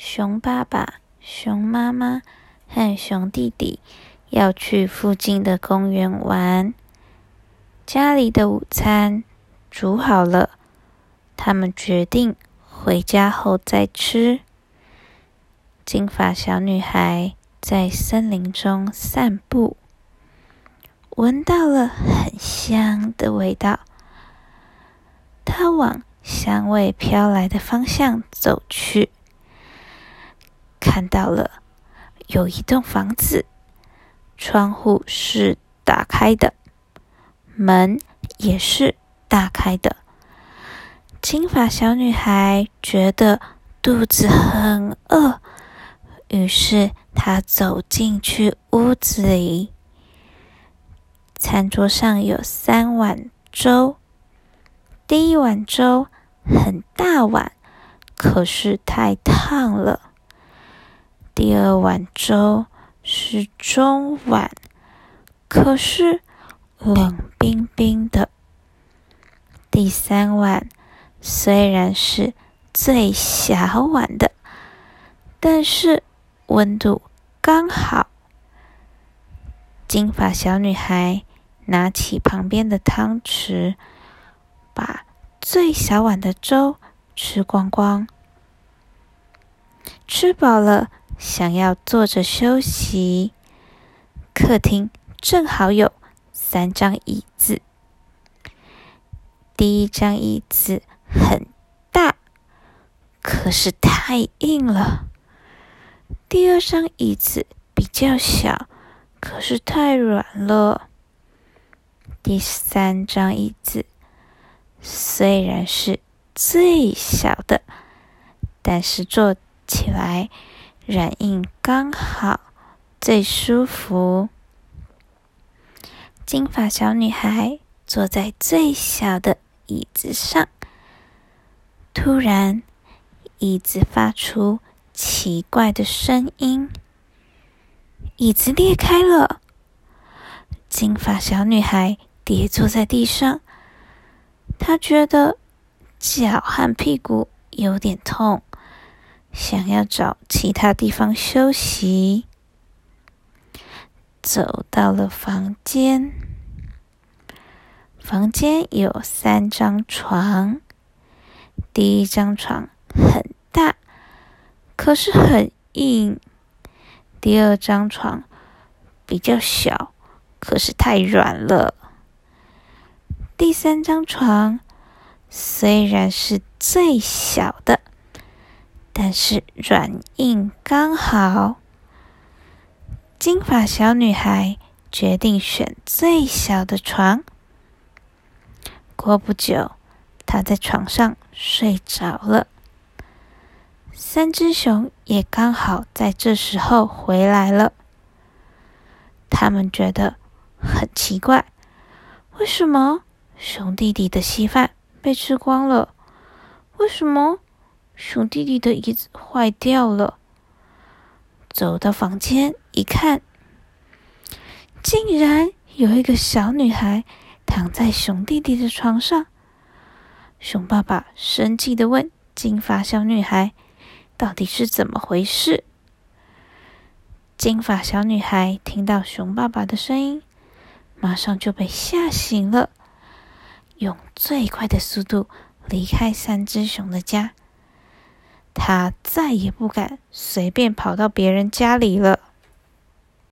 熊爸爸、熊妈妈和熊弟弟要去附近的公园玩。家里的午餐煮好了，他们决定回家后再吃。金发小女孩在森林中散步，闻到了很香的味道。她往香味飘来的方向走去，看到了有一栋房子，窗户是打开的，门也是打开的。金发小女孩觉得肚子很饿。于是她走进去屋子里，餐桌上有三碗粥。第一碗粥很大碗，可是太烫了。第二碗粥是中碗，可是冷冰冰的。第三碗虽然是最小碗的，但是。温度刚好。金发小女孩拿起旁边的汤匙，把最小碗的粥吃光光。吃饱了，想要坐着休息。客厅正好有三张椅子。第一张椅子很大，可是太硬了。第二张椅子比较小，可是太软了。第三张椅子虽然是最小的，但是坐起来软硬刚好，最舒服。金发小女孩坐在最小的椅子上，突然椅子发出。奇怪的声音，椅子裂开了。金发小女孩跌坐在地上，她觉得脚和屁股有点痛，想要找其他地方休息。走到了房间，房间有三张床，第一张床很大。可是很硬。第二张床比较小，可是太软了。第三张床虽然是最小的，但是软硬刚好。金发小女孩决定选最小的床。过不久，她在床上睡着了。三只熊也刚好在这时候回来了。他们觉得很奇怪，为什么熊弟弟的稀饭被吃光了？为什么熊弟弟的椅子坏掉了？走到房间一看，竟然有一个小女孩躺在熊弟弟的床上。熊爸爸生气的问金发小女孩。到底是怎么回事？金发小女孩听到熊爸爸的声音，马上就被吓醒了，用最快的速度离开三只熊的家。他再也不敢随便跑到别人家里了。